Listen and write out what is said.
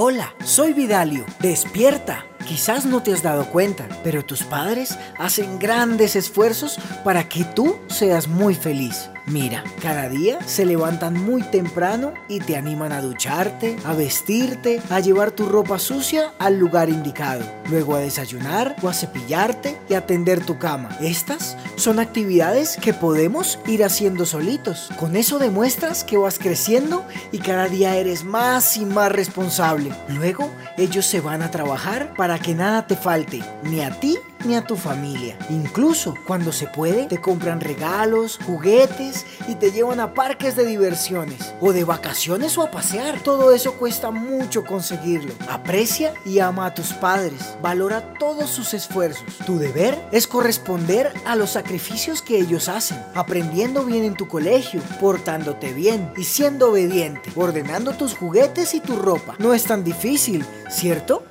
Hola, soy Vidalio. Despierta. Quizás no te has dado cuenta, pero tus padres hacen grandes esfuerzos para que tú seas muy feliz. Mira, cada día se levantan muy temprano y te animan a ducharte, a vestirte, a llevar tu ropa sucia al lugar indicado, luego a desayunar o a cepillarte y a tender tu cama. Estas son actividades que podemos ir haciendo solitos. Con eso demuestras que vas creciendo y cada día eres más y más responsable. Luego ellos se van a trabajar para que nada te falte, ni a ti ni a tu familia. Incluso cuando se puede, te compran regalos, juguetes y te llevan a parques de diversiones o de vacaciones o a pasear. Todo eso cuesta mucho conseguirlo. Aprecia y ama a tus padres. Valora todos sus esfuerzos. Tu deber es corresponder a los sacrificios que ellos hacen, aprendiendo bien en tu colegio, portándote bien y siendo obediente, ordenando tus juguetes y tu ropa. No es tan difícil, ¿cierto?